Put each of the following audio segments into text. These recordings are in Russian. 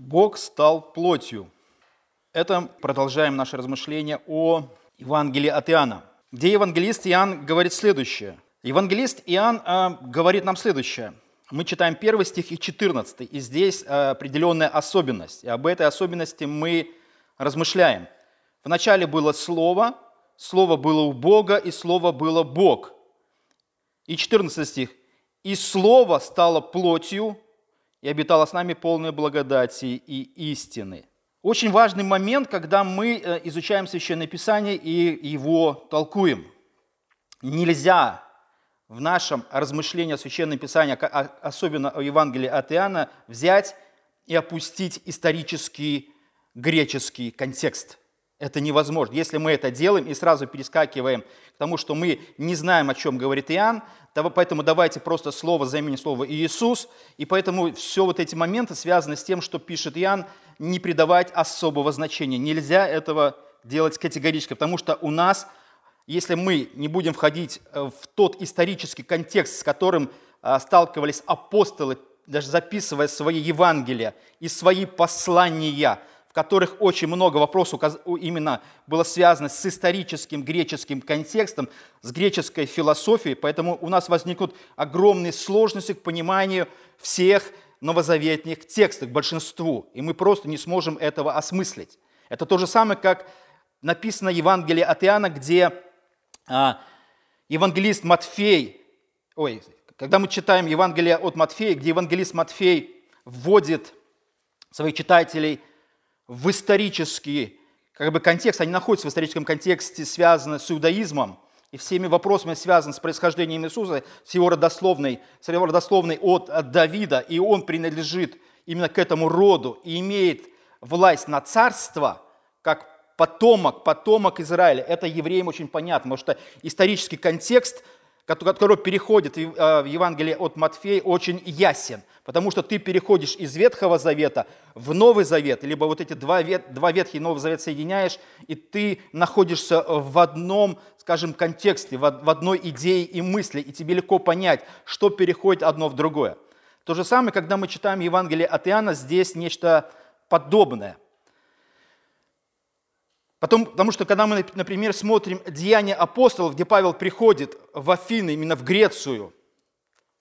Бог стал плотью. Это продолжаем наше размышление о Евангелии от Иоанна, где евангелист Иоанн говорит следующее. Евангелист Иоанн э, говорит нам следующее. Мы читаем первый стих и 14, и здесь э, определенная особенность. И об этой особенности мы размышляем. Вначале было Слово, Слово было у Бога, и Слово было Бог. И 14 стих. «И Слово стало плотью и обитало с нами полной благодати и истины». Очень важный момент, когда мы э, изучаем Священное Писание и его толкуем. Нельзя в нашем размышлении о Священном Писании, особенно о Евангелии от Иоанна, взять и опустить исторический греческий контекст. Это невозможно. Если мы это делаем и сразу перескакиваем к тому, что мы не знаем, о чем говорит Иоанн, поэтому давайте просто слово заменим слово Иисус, и поэтому все вот эти моменты связаны с тем, что пишет Иоанн, не придавать особого значения. Нельзя этого делать категорически, потому что у нас, если мы не будем входить э, в тот исторический контекст, с которым э, сталкивались апостолы, даже записывая свои Евангелия и свои послания – в которых очень много вопросов именно было связано с историческим греческим контекстом, с греческой философией, поэтому у нас возникнут огромные сложности к пониманию всех новозаветных текстов, к большинству, и мы просто не сможем этого осмыслить. Это то же самое, как написано в Евангелии от Иоанна, где а, евангелист Матфей, ой, когда мы читаем Евангелие от Матфея, где евангелист Матфей вводит своих читателей – в исторический как бы, контекст, они находятся в историческом контексте, связаны с иудаизмом и всеми вопросами, связанными с происхождением Иисуса, с его родословной, с его родословной от, от Давида, и он принадлежит именно к этому роду и имеет власть на царство, как потомок, потомок Израиля. Это евреям очень понятно, потому что исторический контекст – который переходит э, в Евангелие от Матфея, очень ясен. Потому что ты переходишь из Ветхого Завета в Новый Завет, либо вот эти два, вет, два Ветхий и Новый Завет соединяешь, и ты находишься в одном, скажем, контексте, в одной идее и мысли, и тебе легко понять, что переходит одно в другое. То же самое, когда мы читаем Евангелие от Иоанна, здесь нечто подобное – Потом, потому что когда мы, например, смотрим Деяния апостолов, где Павел приходит в Афины, именно в Грецию,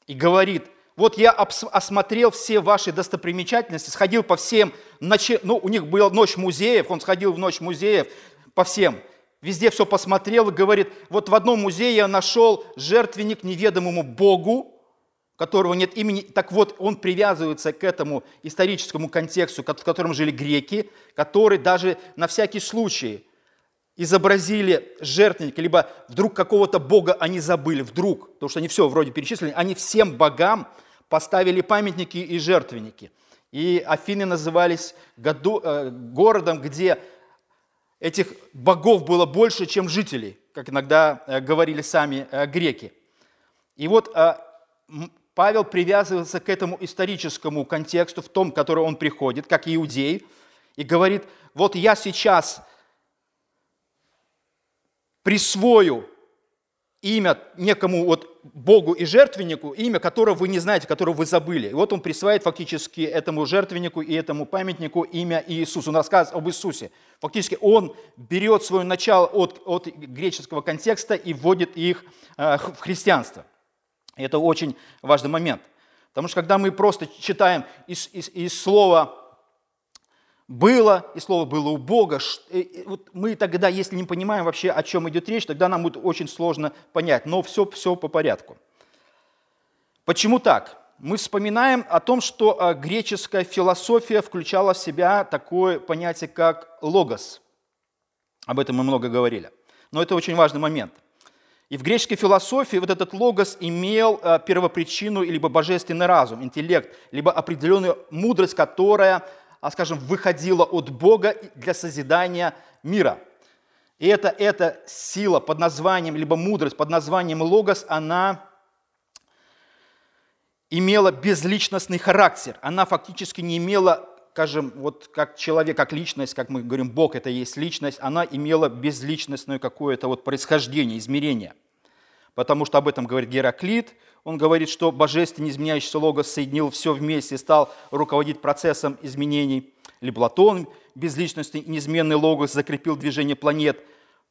и говорит, вот я осмотрел все ваши достопримечательности, сходил по всем, ну, у них была ночь музеев, он сходил в ночь музеев по всем, везде все посмотрел и говорит, вот в одном музее я нашел жертвенник неведомому Богу, которого нет имени. Так вот, он привязывается к этому историческому контексту, в котором жили греки, которые даже на всякий случай изобразили жертвенники, либо вдруг какого-то бога они забыли, вдруг, потому что они все вроде перечислили, они всем богам поставили памятники и жертвенники. И Афины назывались году, э, городом, где этих богов было больше, чем жителей, как иногда э, говорили сами э, греки. И вот э, Павел привязывается к этому историческому контексту, в том, в который он приходит, как иудей, и говорит, вот я сейчас присвою имя некому вот Богу и жертвеннику, имя которого вы не знаете, которого вы забыли. И вот он присваивает фактически этому жертвеннику и этому памятнику имя Иисуса. Он рассказывает об Иисусе. Фактически он берет свое начало от, от греческого контекста и вводит их э, в христианство. И это очень важный момент. Потому что когда мы просто читаем из, из, из слова «было», и слово «было у Бога», вот мы тогда, если не понимаем вообще, о чем идет речь, тогда нам будет очень сложно понять. Но все, все по порядку. Почему так? Мы вспоминаем о том, что а, греческая философия включала в себя такое понятие, как логос. Об этом мы много говорили. Но это очень важный момент – и в греческой философии вот этот логос имел э, первопричину либо божественный разум, интеллект, либо определенную мудрость, которая, а, скажем, выходила от Бога для созидания мира. И это, эта сила под названием, либо мудрость под названием логос, она имела безличностный характер. Она фактически не имела, скажем, вот как человек, как личность, как мы говорим, Бог – это есть личность, она имела безличностное какое-то вот происхождение, измерение. потому что об этом говорит Гераклит. Он говорит, что божественный изменяющийся логос соединил все вместе и стал руководить процессом изменений. Или Платон, безличностный неизменный логос, закрепил движение планет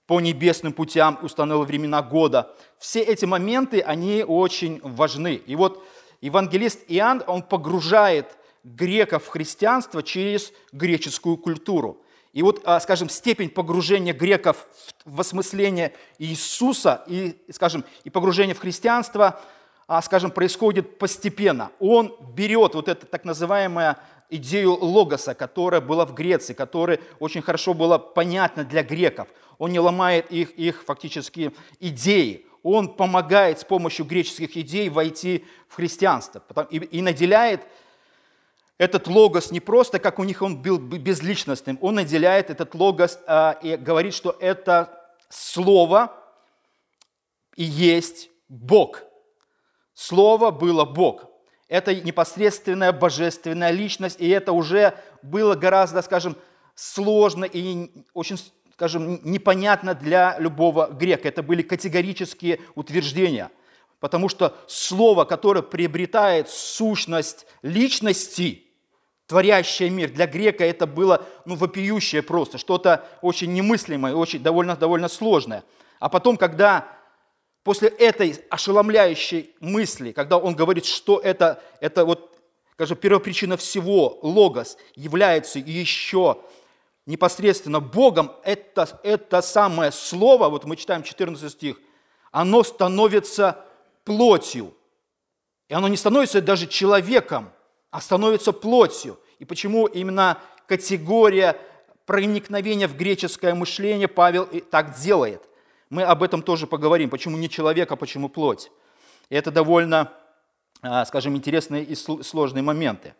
по небесным путям, установил времена года. Все эти моменты, они очень важны. И вот евангелист Иоанн, он погружает греков в христианство через греческую культуру. И вот, а, скажем, степень погружения греков в осмысление Иисуса и, скажем, и погружение в христианство, а, скажем, происходит постепенно. Он берет вот эту так называемую идею логоса, которая была в Греции, которая очень хорошо была понятна для греков. Он не ломает их, их фактически идеи. Он помогает с помощью греческих идей войти в христианство и, и наделяет этот логос не просто, как у них он был безличностным, он наделяет этот логос а, и говорит, что это слово и есть Бог. Слово было Бог. Это непосредственная божественная личность, и это уже было гораздо, скажем, сложно и очень, скажем, непонятно для любого грека. Это были категорические утверждения, потому что слово, которое приобретает сущность личности – творящее мир. Для грека это было ну, вопиющее просто, что-то очень немыслимое, очень довольно, довольно сложное. А потом, когда после этой ошеломляющей мысли, когда он говорит, что это, это вот, скажем, первопричина всего, логос, является еще непосредственно Богом, это, это самое слово, вот мы читаем 14 стих, оно становится плотью. И оно не становится даже человеком, а становится плотью. И почему именно категория проникновения в греческое мышление Павел так делает. Мы об этом тоже поговорим, почему не человек, а почему плоть. И это довольно, а, скажем, интересные и сложные моменты.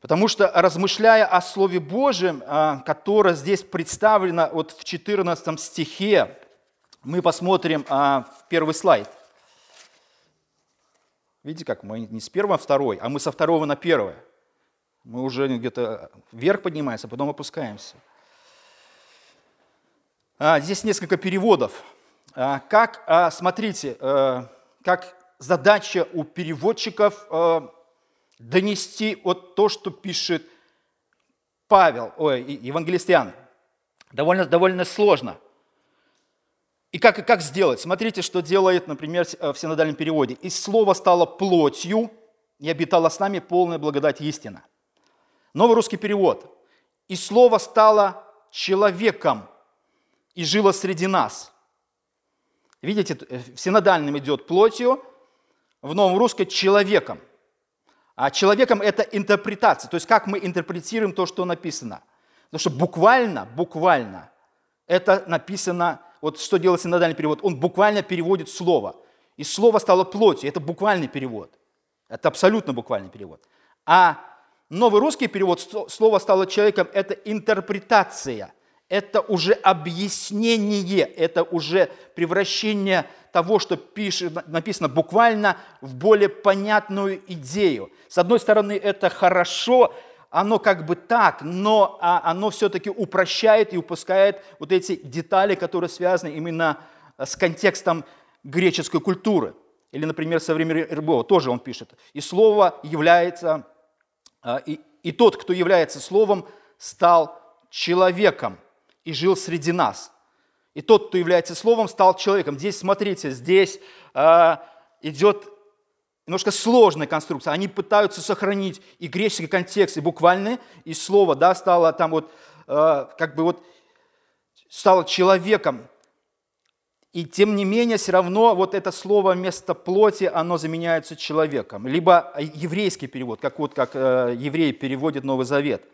Потому что, размышляя о Слове Божьем, а, которое здесь представлено вот в 14 стихе, мы посмотрим а, в первый слайд. Видите, как мы не с первого на второй, а мы со второго на первое. Мы уже где-то вверх поднимаемся, а потом опускаемся. А, здесь несколько переводов. А, как, а, смотрите, а, как задача у переводчиков а, донести вот то, что пишет Павел, ой, евангелист Иоанн. Довольно, довольно сложно – и как, как сделать? Смотрите, что делает, например, в синодальном переводе. «И слово стало плотью, и обитало с нами полная благодать истина». Новый русский перевод. «И слово стало человеком и жило среди нас». Видите, в синодальном идет плотью, в новом русском – человеком. А человеком – это интерпретация, то есть как мы интерпретируем то, что написано. Потому что буквально, буквально это написано вот что делает синодальный перевод, он буквально переводит слово. И слово стало плотью, это буквальный перевод. Это абсолютно буквальный перевод. А новый русский перевод, слово стало человеком, это интерпретация, это уже объяснение, это уже превращение того, что пишет, написано буквально, в более понятную идею. С одной стороны, это хорошо, оно как бы так, но а, оно все-таки упрощает и упускает вот эти детали, которые связаны именно э, с контекстом греческой культуры. Или, например, со времени Рыбова тоже он пишет. «И слово является, а, и, и тот, кто является словом, стал человеком и жил среди нас». И тот, кто является словом, стал человеком. Здесь, смотрите, здесь э, идет немножко сложная конструкция. Они пытаются сохранить и греческий контекст, и буквальный, и слово, да, стало там вот, э, как бы вот, стало человеком. И тем не менее, все равно вот это слово вместо плоти, оно заменяется человеком. Либо еврейский перевод, как вот как э, евреи переводят Новый Завет –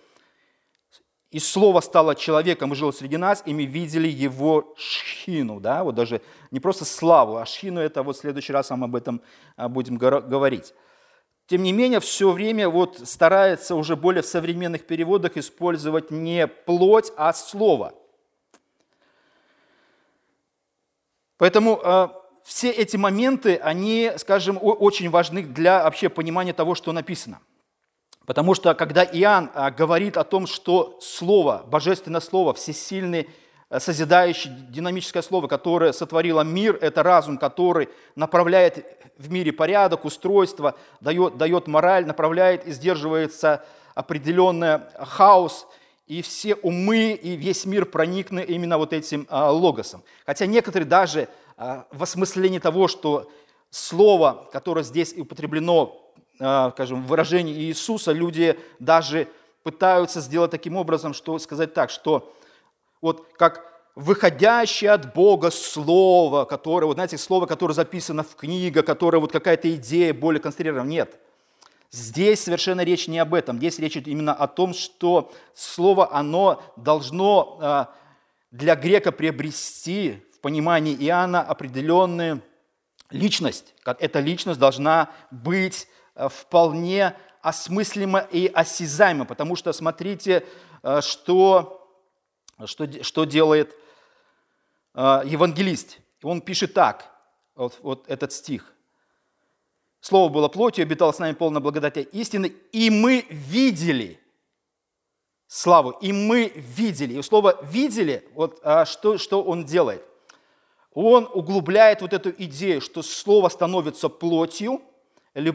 и Слово стало человеком и жило среди нас, и мы видели его шхину, да, вот даже не просто славу, а шхину это вот в следующий раз мы об этом а, будем говорить. Тем не менее, все время вот старается уже более в современных переводах использовать не плоть, а слово. Поэтому э, все эти моменты, они, скажем, очень важны для вообще понимания того, что написано. Потому что когда Иоанн а, говорит о том, что Слово, Божественное Слово, всесильный созидающее, динамическое слово, которое сотворило мир, это разум, который направляет в мире порядок, устройство, дает, дает мораль, направляет и сдерживается определенный хаос, и все умы и весь мир проникны именно вот этим а, логосом. Хотя некоторые даже а, в осмыслении того, что слово, которое здесь употреблено, а, скажем, в выражении Иисуса, люди даже пытаются сделать таким образом, что сказать так, что вот как выходящее от Бога слово, которое, вот знаете, слово, которое записано в книге, которое вот какая-то идея более конструирована. Нет. Здесь совершенно речь не об этом. Здесь речь идет именно о том, что слово, оно должно а, для грека приобрести в понимании Иоанна определенную личность. Эта личность должна быть а, вполне осмыслимо и осязаемо, потому что смотрите, э, что, что, что делает э, евангелист. Он пишет так, вот, вот этот стих. Слово было плотью, обитало с нами полная благодати истины, и мы видели славу, и мы видели. И слово «видели», вот а что, что он делает? Он углубляет вот эту идею, что слово становится плотью,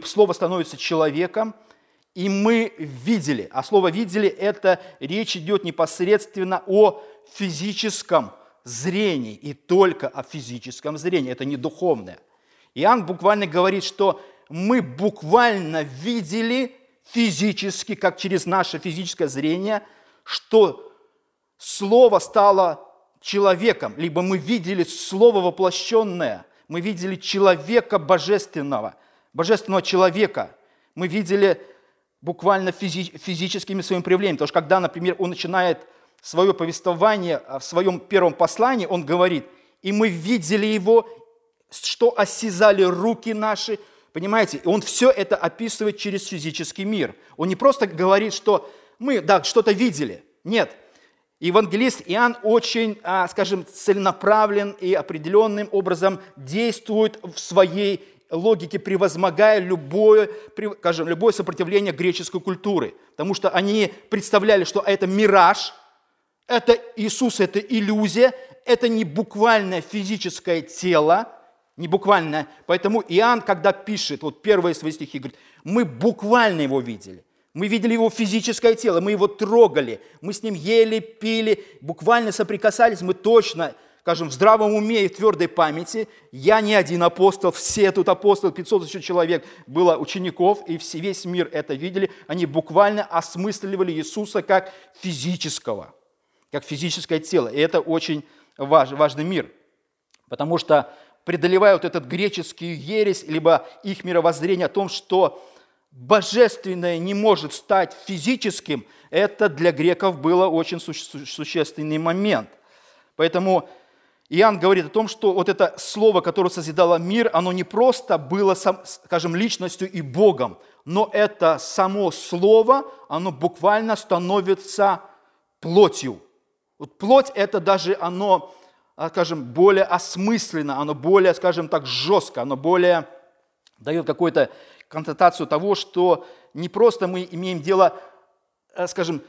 слово становится человеком – и мы видели. А слово «видели» – это речь идет непосредственно о физическом зрении, и только о физическом зрении, это не духовное. Иоанн буквально говорит, что мы буквально видели физически, как через наше физическое зрение, что Слово стало человеком, либо мы видели Слово воплощенное, мы видели человека божественного, божественного человека. Мы видели буквально физи- физическими своими проявлениями. Потому что когда, например, он начинает свое повествование а, в своем первом послании, он говорит, и мы видели его, что осязали руки наши, понимаете? И он все это описывает через физический мир. Он не просто говорит, что мы, да, что-то видели. Нет. Евангелист Иоанн очень, а, скажем, целенаправлен и определенным образом действует в своей логике, превозмогая любое, скажем, любое сопротивление греческой культуры. Потому что они представляли, что это мираж, это Иисус, это иллюзия, это не буквальное физическое тело, не буквальное. Поэтому Иоанн, когда пишет, вот первые свои стихи, говорит, мы буквально его видели. Мы видели его физическое тело, мы его трогали, мы с ним ели, пили, буквально соприкасались, мы точно скажем, в здравом уме и твердой памяти. Я не один апостол, все тут апостолы, 500 еще человек было учеников, и весь мир это видели. Они буквально осмысливали Иисуса как физического, как физическое тело. И это очень важный, важный мир, потому что преодолевая вот этот греческий ересь, либо их мировоззрение о том, что божественное не может стать физическим, это для греков было очень существенный момент. Поэтому Иоанн говорит о том, что вот это слово, которое созидало мир, оно не просто было, скажем, личностью и Богом, но это само слово, оно буквально становится плотью. Вот плоть – это даже оно, а, скажем, более осмысленно, оно более, скажем так, жестко, оно более дает какую-то констатацию того, что не просто мы имеем дело, э, скажем,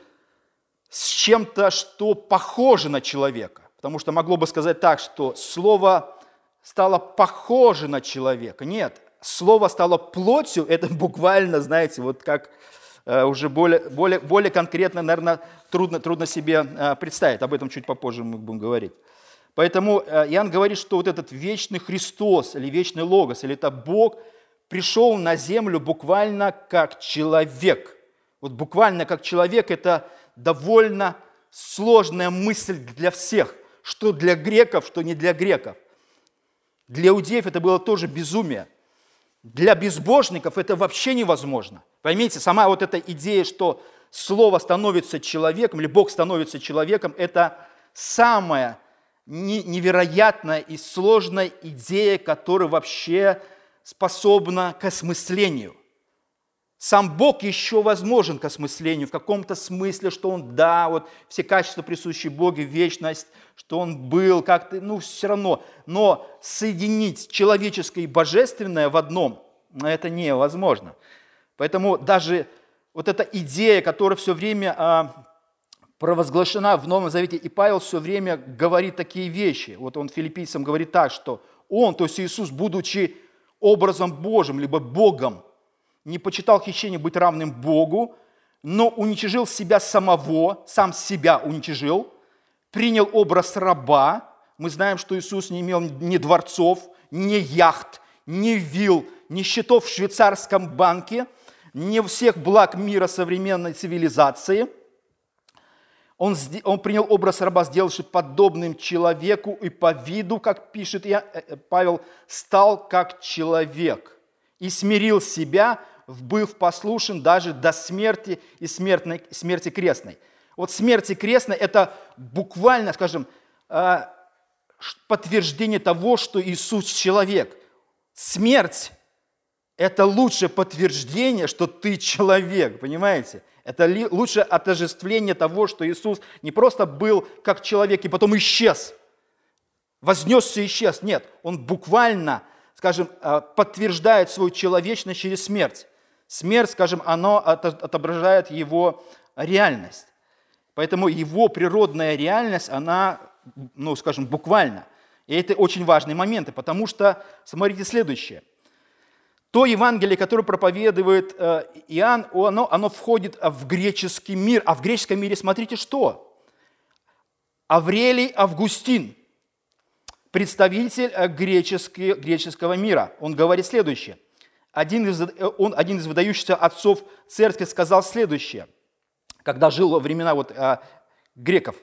с чем-то, что похоже на человека, Потому что могло бы сказать так, что слово стало похоже на человека. Нет, слово стало плотью, это буквально, знаете, вот как э, уже более, более, более конкретно, наверное, трудно, трудно себе э, представить. Об этом чуть попозже мы будем говорить. Поэтому э, Иоанн говорит, что вот этот вечный Христос или вечный Логос, или это Бог, пришел на землю буквально как человек. Вот буквально как человек – это довольно сложная мысль для всех что для греков, что не для греков. Для иудеев это было тоже безумие. Для безбожников это вообще невозможно. Поймите, сама вот эта идея, что слово становится человеком, или Бог становится человеком, это самая невероятная и сложная идея, которая вообще способна к осмыслению. Сам Бог еще возможен к осмыслению в каком-то смысле, что Он, да, вот все качества, присущие Богу, вечность, что Он был как-то, ну, все равно. Но соединить человеческое и божественное в одном, это невозможно. Поэтому даже вот эта идея, которая все время а, провозглашена в Новом Завете, и Павел все время говорит такие вещи. Вот он филиппийцам говорит так, что он, то есть Иисус, будучи образом Божьим, либо Богом, не почитал хищение быть равным Богу, но уничижил себя самого, сам себя уничижил, принял образ раба. Мы знаем, что Иисус не имел ни дворцов, ни яхт, ни вил, ни счетов в швейцарском банке, ни всех благ мира современной цивилизации – он, он принял образ раба, сделавший подобным человеку, и по виду, как пишет я, э, э, Павел, стал как человек и смирил себя, быв послушен даже до смерти и смертной, смерти крестной. Вот смерти крестной – это буквально, скажем, э, подтверждение того, что Иисус человек. Смерть – это лучшее подтверждение, что ты человек, понимаете? Это лучшее отождествление того, что Иисус не просто был как человек и потом исчез, вознесся и исчез. Нет, Он буквально, скажем, э, подтверждает свою человечность через смерть. Смерть, скажем, оно отображает Его реальность. Поэтому Его природная реальность, она, ну, скажем, буквально. И это очень важные моменты, потому что, смотрите следующее – то Евангелие, которое проповедует э, Иоанн, оно, оно входит в греческий мир. А в греческом мире смотрите что? Аврелий Августин, представитель э, греческого мира, он говорит следующее. Один из, э, он, один из выдающихся отцов церкви сказал следующее, когда жил во времена вот, греков.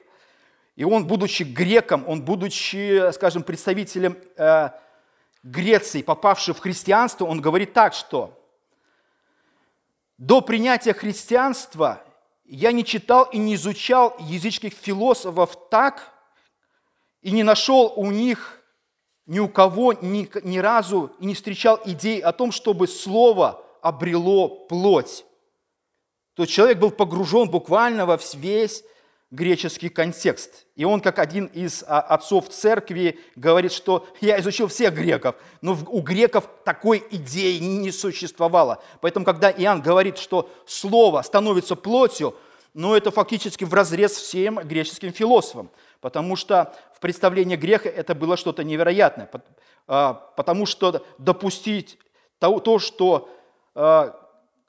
И он, будучи греком, он, будучи, скажем, представителем Греции, попавший в христианство, он говорит так, что до принятия христианства я не читал и не изучал языческих философов так, и не нашел у них ни у кого ни, ни разу не встречал идей о том, чтобы слово обрело плоть. То человек был погружен буквально во весь греческий контекст. И он, как один из а, отцов церкви, говорит, что я изучил всех греков, но у греков такой идеи не существовало. Поэтому, когда Иоанн говорит, что слово становится плотью, ну, это фактически в разрез всем греческим философам, потому что в представлении греха это было что-то невероятное, а, потому что допустить то, что а,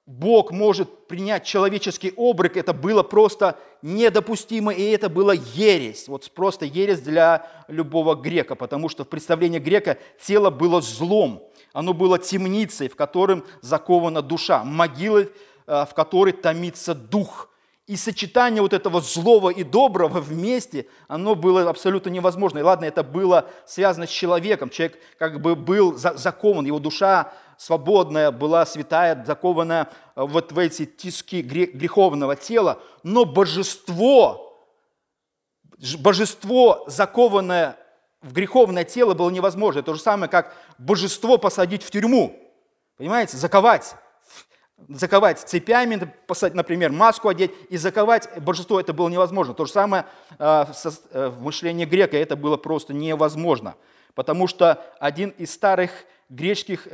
Бог может принять человеческий облик, это было просто недопустимо, и это было ересь. Вот просто ересь для любого грека, потому что в представлении грека тело было злом, оно было темницей, в котором закована душа, могилой, э, в которой томится дух. И сочетание вот этого злого и доброго вместе, оно было абсолютно невозможно. И ладно, это было связано с человеком. Человек как бы был закован, его душа свободная, была святая, закованная э, вот в эти тиски греховного тела, но божество, божество, закованное в греховное тело, было невозможно. То же самое, как божество посадить в тюрьму, понимаете, заковать заковать цепями, например, маску одеть и заковать божество, это было невозможно. То же самое э, э, в мышлении грека, это было просто невозможно. Потому что один из старых греческих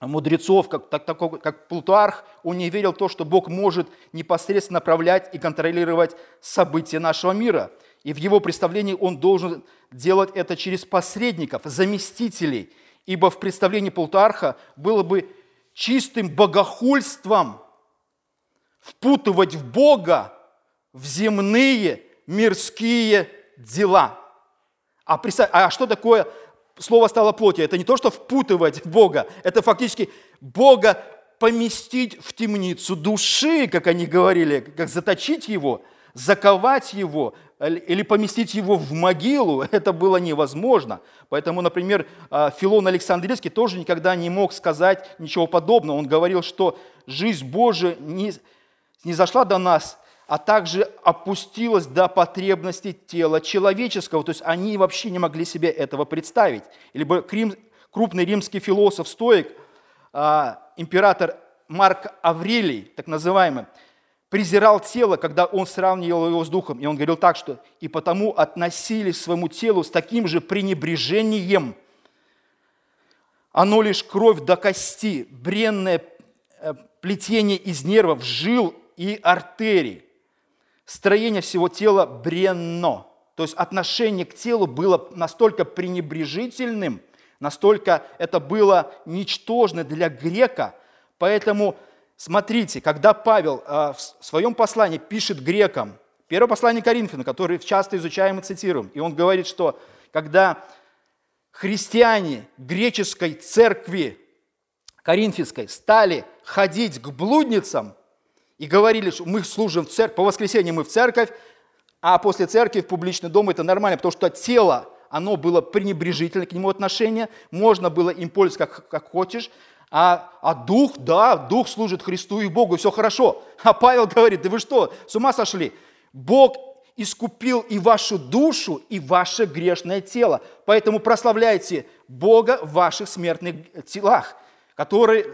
мудрецов, как, так, такой, как Плутарх, он не верил в то, что Бог может непосредственно направлять и контролировать события нашего мира. И в его представлении он должен делать это через посредников, заместителей. Ибо в представлении Плутарха было бы чистым богохульством впутывать в Бога в земные мирские дела. А, а что такое слово стало плотью. Это не то, что впутывать Бога, это фактически Бога поместить в темницу души, как они говорили, как заточить его, заковать его или поместить его в могилу, это было невозможно. Поэтому, например, а, Филон Александрийский тоже никогда не мог сказать ничего подобного. Он говорил, что жизнь Божия не, не зашла до нас а также опустилась до потребностей тела человеческого. То есть они вообще не могли себе этого представить. Либо крупный римский философ-стоик, а, император Марк Аврелий, так называемый, презирал тело, когда он сравнивал его с духом. И он говорил так, что «и потому относились к своему телу с таким же пренебрежением. Оно лишь кровь до кости, бренное э, плетение из нервов, жил и артерий строение всего тела бренно. То есть отношение к телу было настолько пренебрежительным, настолько это было ничтожно для грека. Поэтому смотрите, когда Павел а, в своем послании пишет грекам, первое послание Коринфянам, которое часто изучаем и цитируем, и он говорит, что когда христиане греческой церкви Коринфянской стали ходить к блудницам и говорили, что мы служим в церковь, по воскресеньям мы в церковь, а после церкви в публичный дом это нормально, потому что тело, оно было пренебрежительно к нему отношение, можно было им пользоваться как, как хочешь, а, а дух, да, дух служит Христу и Богу, все хорошо. А Павел говорит, да вы что, с ума сошли? Бог искупил и вашу душу, и ваше грешное тело. Поэтому прославляйте Бога в ваших смертных телах, которые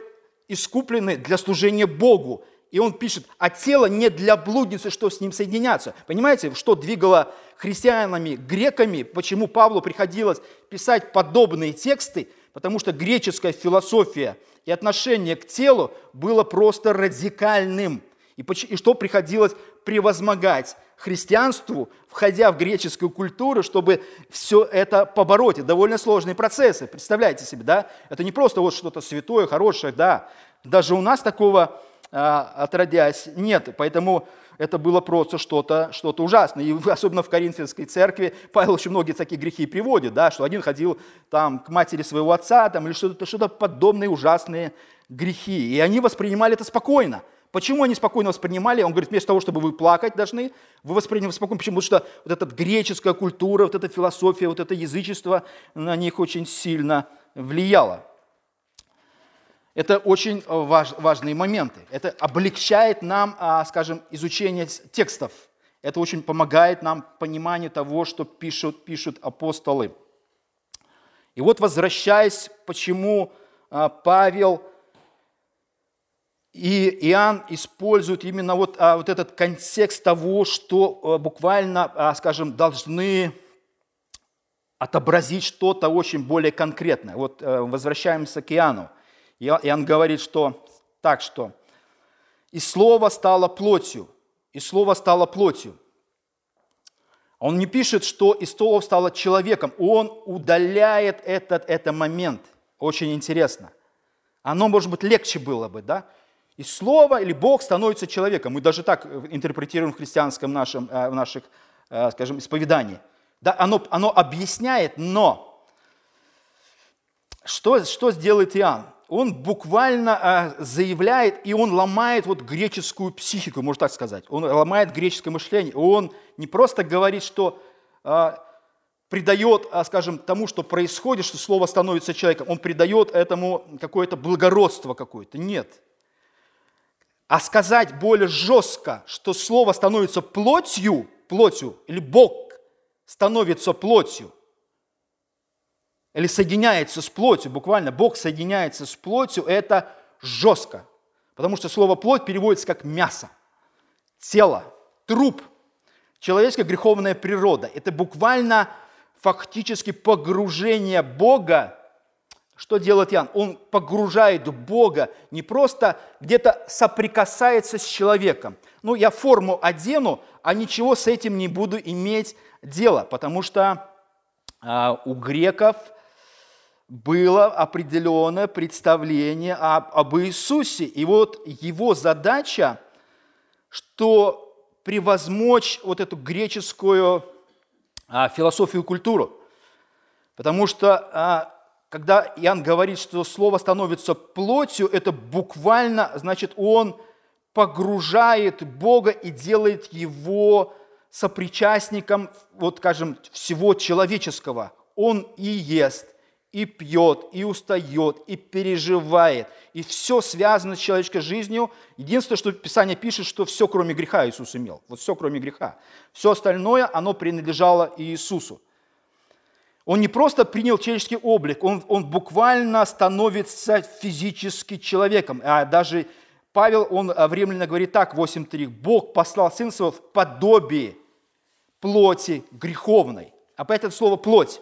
искуплены для служения Богу. И он пишет, а тело не для блудницы, что с ним соединяться. Понимаете, что двигало христианами, греками, почему Павлу приходилось писать подобные тексты? Потому что греческая философия и отношение к телу было просто радикальным. И, и что приходилось превозмогать христианству, входя в греческую культуру, чтобы все это побороть. Это довольно сложные процессы, представляете себе, да? Это не просто вот что-то святое, хорошее, да. Даже у нас такого а, отродясь нет, поэтому это было просто что-то что ужасное. И особенно в Коринфянской церкви Павел очень многие такие грехи приводит, да, что один ходил там, к матери своего отца там, или что-то что подобные ужасные грехи. И они воспринимали это спокойно. Почему они спокойно воспринимали? Он говорит, вместо того, чтобы вы плакать должны, вы воспринимали спокойно. Почему? Потому что вот эта греческая культура, вот эта философия, вот это язычество на них очень сильно влияло. Это очень важ, важные моменты. Это облегчает нам, а, скажем, изучение текстов. Это очень помогает нам пониманию того, что пишут, пишут апостолы. И вот возвращаясь, почему а, Павел и Иоанн используют именно вот, а, вот этот контекст того, что а, буквально, скажем, должны отобразить что-то очень более конкретное. Вот а, возвращаемся к Иоанну. Иоанн говорит, что так что «И Слово стало плотью, и Слово стало плотью». Он не пишет, что и Слово стало человеком. Он удаляет этот, этот момент. Очень интересно. Оно, может быть, легче было бы, да? И Слово или Бог становится человеком. Мы даже так интерпретируем в христианском нашем, э, в наших, э, скажем, исповедании. Да, оно, оно объясняет, но что, что сделает Иоанн? Он буквально э, заявляет, и он ломает вот греческую психику, можно так сказать. Он ломает греческое мышление. Он не просто говорит, что придает, скажем, тому, что происходит, что слово становится человеком, он придает этому какое-то благородство какое-то. Нет. А сказать более жестко, что Слово становится плотью, плотью, или Бог становится плотью, или соединяется с плотью, буквально Бог соединяется с плотью, это жестко. Потому что слово плоть переводится как мясо, тело, труп, человеческая греховная природа. Это буквально фактически погружение Бога что делает Иоанн? Он погружает Бога, не просто где-то соприкасается с человеком. Ну, я форму одену, а ничего с этим не буду иметь дела, потому что а, у греков было определенное представление об, об Иисусе. И вот его задача, что превозмочь вот эту греческую а, философию и культуру. Потому что а, когда Иоанн говорит, что слово становится плотью, это буквально, значит, он погружает Бога и делает его сопричастником, вот скажем, всего человеческого. Он и ест, и пьет, и устает, и переживает. И все связано с человеческой жизнью. Единственное, что Писание пишет, что все, кроме греха, Иисус имел. Вот все, кроме греха. Все остальное, оно принадлежало Иисусу. Он не просто принял человеческий облик, он, он буквально становится физически человеком. А даже Павел, он временно говорит так, 8.3, «Бог послал Сына Своего в подобие плоти греховной». Опять это слово «плоть».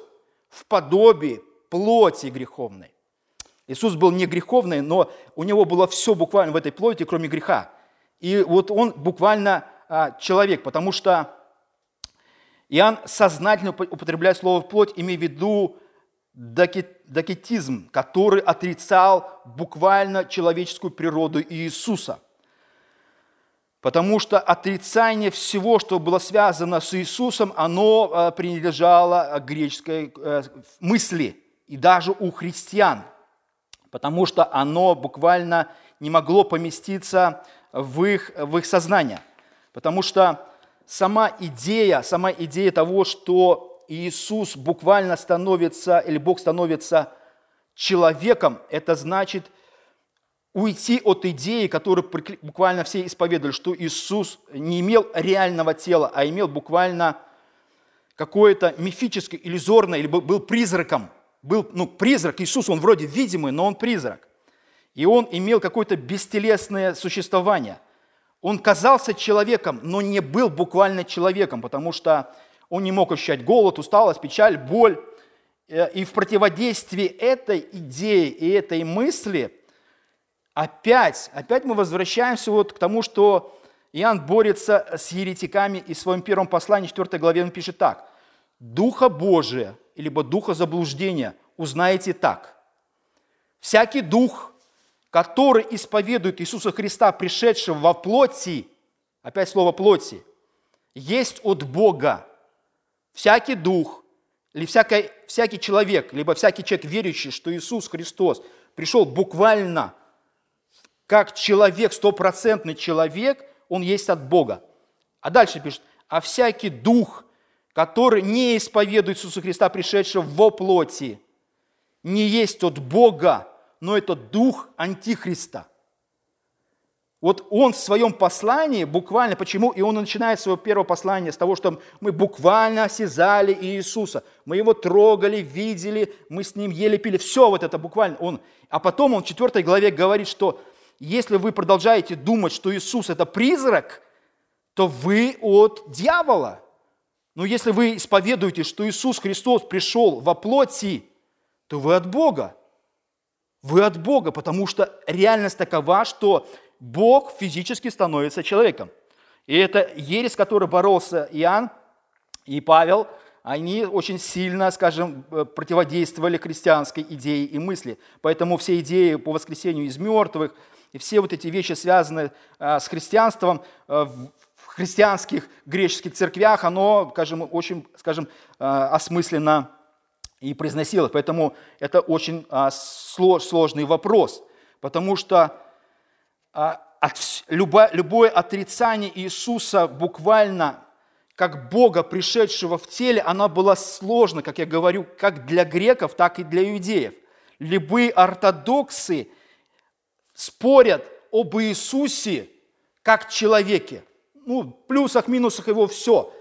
В подобии плоти греховной. Иисус был не греховный, но у него было все буквально в этой плоти, кроме греха. И вот он буквально а, человек, потому что Иоанн сознательно употребляет слово «плоть», имея в виду докетизм, который отрицал буквально человеческую природу Иисуса. Потому что отрицание всего, что было связано с Иисусом, оно э, принадлежало греческой э, мысли, и даже у христиан, потому что оно буквально не могло поместиться в их, в их сознание. Потому что сама идея, сама идея того, что Иисус буквально становится, или Бог становится человеком, это значит уйти от идеи, которую буквально все исповедовали, что Иисус не имел реального тела, а имел буквально какое-то мифическое, иллюзорное, или был призраком. Был, ну, призрак, Иисус, он вроде видимый, но он призрак. И он имел какое-то бестелесное существование – он казался человеком, но не был буквально человеком, потому что он не мог ощущать голод, усталость, печаль, боль. Э, и в противодействии этой идеи и этой мысли опять, опять мы возвращаемся вот к тому, что Иоанн борется с еретиками, и в своем первом послании, 4 главе, он пишет так. «Духа Божия, либо духа заблуждения узнаете так. Всякий дух, который исповедует Иисуса Христа, пришедшего во плоти, опять слово плоти, есть от Бога. Всякий дух или всякий, всякий человек, либо всякий человек, верующий, что Иисус Христос пришел буквально как человек, стопроцентный человек, он есть от Бога. А дальше пишет, а всякий дух, который не исповедует Иисуса Христа, пришедшего во плоти, не есть от Бога, но это дух Антихриста. Вот он в своем послании буквально, почему, и он начинает свое первое послание с того, что мы буквально осязали Иисуса, мы его трогали, видели, мы с ним ели, пили, все вот это буквально он. А потом он в 4 главе говорит, что если вы продолжаете думать, что Иисус это призрак, то вы от дьявола. Но если вы исповедуете, что Иисус Христос пришел во плоти, то вы от Бога. Вы от Бога, потому что реальность такова, что Бог физически становится человеком. И это ересь, с которой боролся Иоанн и Павел, они очень сильно, скажем, э, противодействовали христианской идее и мысли. Поэтому все идеи по воскресению из мертвых и все вот эти вещи, связанные э, с христианством, э, христианских греческих церквях, оно, скажем, очень, скажем, осмысленно и произносил их. Поэтому это очень а, сложный вопрос, потому что а, любое, любое отрицание Иисуса буквально как Бога, пришедшего в теле, оно было сложно, как я говорю, как для греков, так и для иудеев. Любые ортодоксы спорят об Иисусе как человеке. Ну, плюсах, минусах его все.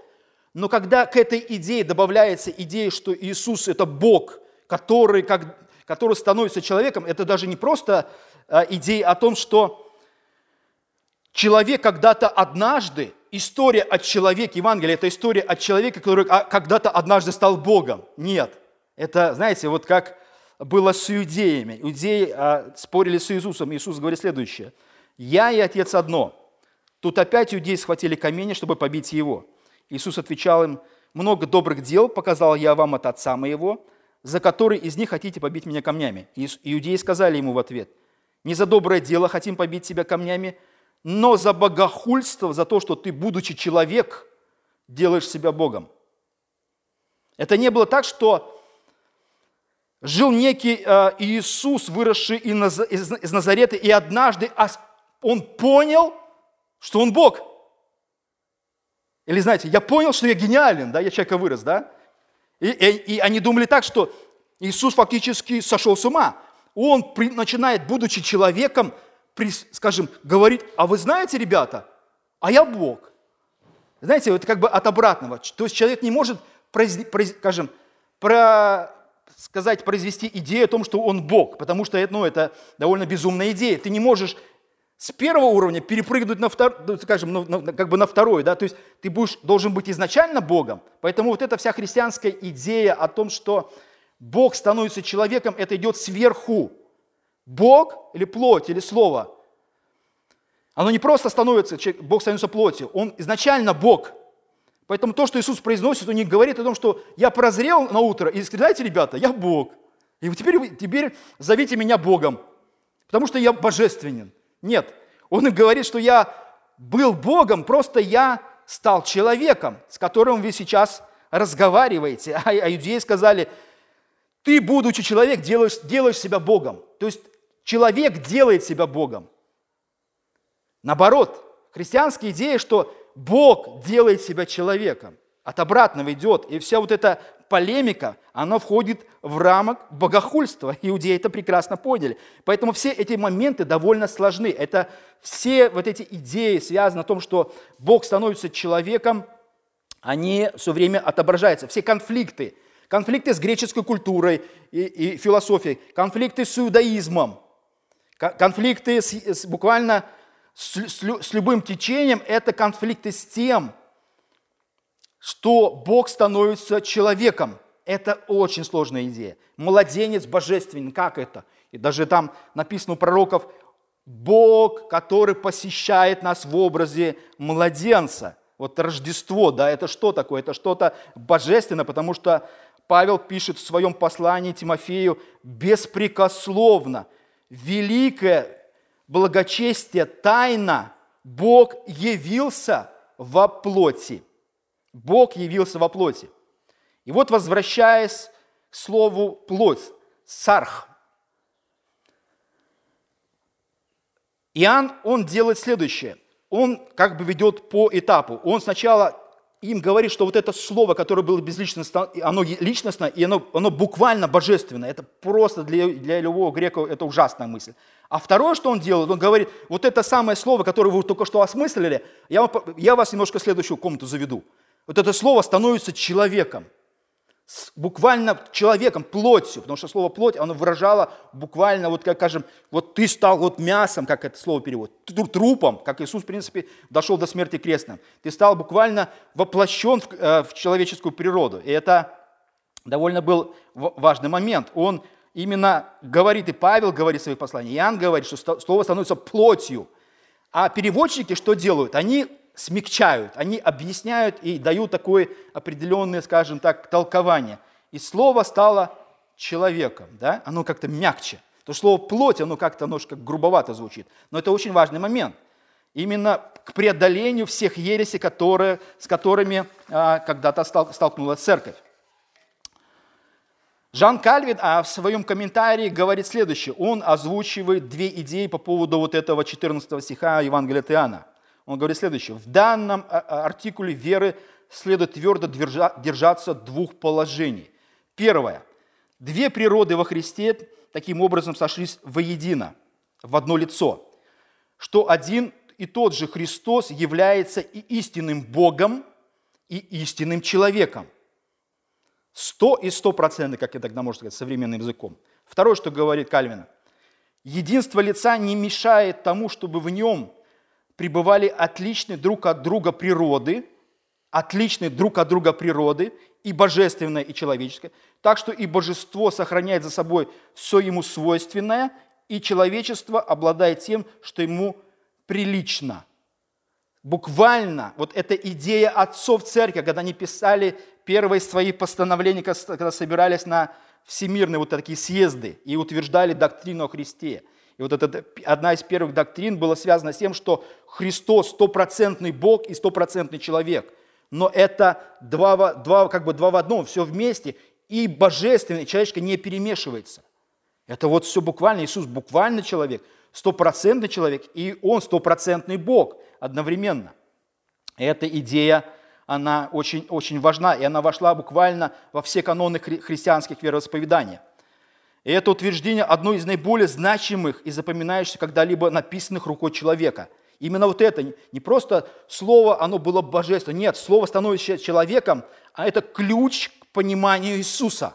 Но когда к этой идее добавляется идея, что Иисус – это Бог, который, как, который становится человеком, это даже не просто а, идея о том, что человек когда-то однажды, история о человеке, Евангелие – это история о человеке, который а, когда-то однажды стал Богом. Нет. Это, знаете, вот как было с иудеями. Иудеи а, спорили с Иисусом. Иисус говорит следующее. «Я и Отец одно». Тут опять иудеи схватили камень, чтобы побить его. Иисус отвечал им, «Много добрых дел показал я вам от Отца моего, за который из них хотите побить меня камнями». И иудеи сказали ему в ответ, «Не за доброе дело хотим побить тебя камнями, но за богохульство, за то, что ты, будучи человек, делаешь себя Богом». Это не было так, что жил некий э, Иисус, выросший из Назарета, и однажды он понял, что он Бог – или знаете, я понял, что я гениален, да, я человека вырос, да? И, и, и они думали так, что Иисус фактически сошел с ума. Он при, начинает, будучи человеком, при, скажем, говорить, а вы знаете, ребята, а я Бог. Знаете, это как бы от обратного. То есть человек не может, произ, произ, скажем, про, сказать, произвести идею о том, что он Бог, потому что ну, это довольно безумная идея. Ты не можешь с первого уровня перепрыгнуть на второй, ну, скажем, на, на, как бы на второй, да, то есть ты будешь, должен быть изначально Богом. Поэтому вот эта вся христианская идея о том, что Бог становится человеком, это идет сверху. Бог или плоть, или слово, Оно не просто становится, Бог становится плотью, Он изначально Бог. Поэтому то, что Иисус произносит, Он не говорит о том, что я прозрел на утро, и знаете, ребята, я Бог. И теперь, теперь зовите меня Богом, потому что я божественен. Нет, Он говорит, что я был Богом, просто я стал человеком, с которым вы сейчас разговариваете. А, а иудеи сказали, ты, будучи человек, делаешь, делаешь себя Богом. То есть человек делает себя Богом. Наоборот, христианская идея, что Бог делает себя человеком. От обратного идет. И вся вот эта полемика, она входит в рамок богохульства. Иудеи это прекрасно поняли. Поэтому все эти моменты довольно сложны. Это все вот эти идеи связаны о том, что Бог становится человеком, они все время отображаются. Все конфликты, конфликты с греческой культурой и, и философией, конфликты с иудаизмом, конфликты с, с, буквально с, с, с любым течением, это конфликты с тем, что Бог становится человеком. Это очень сложная идея. Младенец божественен, как это? И даже там написано у пророков, Бог, который посещает нас в образе младенца. Вот Рождество, да, это что такое? Это что-то божественное, потому что Павел пишет в своем послании Тимофею беспрекословно, великое благочестие, тайна, Бог явился во плоти. Бог явился во плоти. И вот, возвращаясь к слову плоть, сарх. Иоанн, он делает следующее. Он как бы ведет по этапу. Он сначала им говорит, что вот это слово, которое было безличностно, оно личностно, и оно, оно буквально божественное. Это просто для, для любого грека это ужасная мысль. А второе, что он делает, он говорит, вот это самое слово, которое вы только что осмыслили, я, я вас немножко в следующую комнату заведу вот это слово становится человеком, буквально человеком, плотью, потому что слово плоть, оно выражало буквально, вот как скажем, вот ты стал вот мясом, как это слово переводит, трупом, как Иисус, в принципе, дошел до смерти крестным. Ты стал буквально воплощен в, э, в человеческую природу. И это довольно был важный момент. Он именно говорит, и Павел говорит в своих посланиях, Иоанн говорит, что слово становится плотью. А переводчики что делают? Они смягчают, они объясняют и дают такое определенное, скажем так, толкование. И слово стало человеком, да? оно как-то мягче. То слово «плоть», оно как-то немножко грубовато звучит. Но это очень важный момент. Именно к преодолению всех ересей, которые, с которыми а, когда-то столкнулась церковь. Жан Кальвин а в своем комментарии говорит следующее. Он озвучивает две идеи по поводу вот этого 14 стиха Евангелия от Иоанна. Он говорит следующее. В данном а, а, артикуле веры следует твердо держаться двух положений. Первое. Две природы во Христе таким образом сошлись воедино, в одно лицо, что один и тот же Христос является и истинным Богом, и истинным человеком. Сто и сто процентов, как я тогда можно сказать, современным языком. Второе, что говорит Кальвин. Единство лица не мешает тому, чтобы в нем пребывали отличные друг от друга природы, отличные друг от друга природы, и божественное, и человеческое, так что и божество сохраняет за собой все ему свойственное, и человечество обладает тем, что ему прилично. Буквально вот эта идея отцов церкви, когда они писали первые свои постановления, когда собирались на всемирные вот такие съезды и утверждали доктрину о Христе – и вот эта одна из первых доктрин была связана с тем, что Христос стопроцентный Бог и стопроцентный человек. Но это два, два, как бы два в одном, все вместе. И божественное, и человеческое не перемешивается. Это вот все буквально. Иисус буквально человек, стопроцентный человек, и Он стопроцентный Бог одновременно. Эта идея, она очень, очень важна, и она вошла буквально во все каноны христианских вероисповеданий. И это утверждение одно из наиболее значимых и запоминающихся когда-либо написанных рукой человека. Именно вот это, не просто слово, оно было божественным. Нет, слово становится человеком, а это ключ к пониманию Иисуса.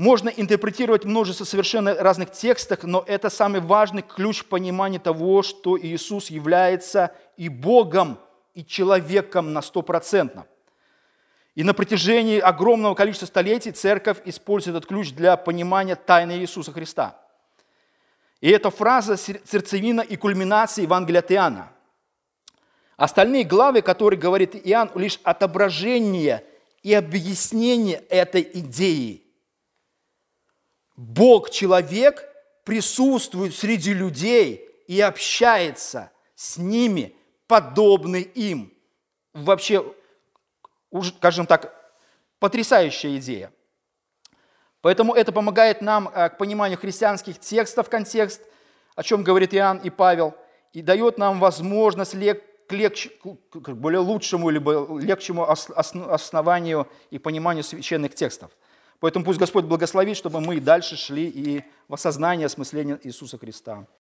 Можно интерпретировать множество совершенно разных текстов, но это самый важный ключ понимания того, что Иисус является и Богом, и человеком на стопроцентном. И на протяжении огромного количества столетий церковь использует этот ключ для понимания тайны Иисуса Христа. И эта фраза сердцевина и кульминация Евангелия от Иоанна. Остальные главы, которые говорит Иоанн, лишь отображение и объяснение этой идеи. Бог, человек, присутствует среди людей и общается с ними, подобный им. Вообще, скажем так, потрясающая идея. Поэтому это помогает нам э, к пониманию христианских текстов, контекст, о чем говорит Иоанн и Павел, и дает нам возможность к, легче, к более лучшему, либо легчему основанию и пониманию священных текстов. Поэтому пусть Господь благословит, чтобы мы и дальше шли и в осознание осмысления Иисуса Христа.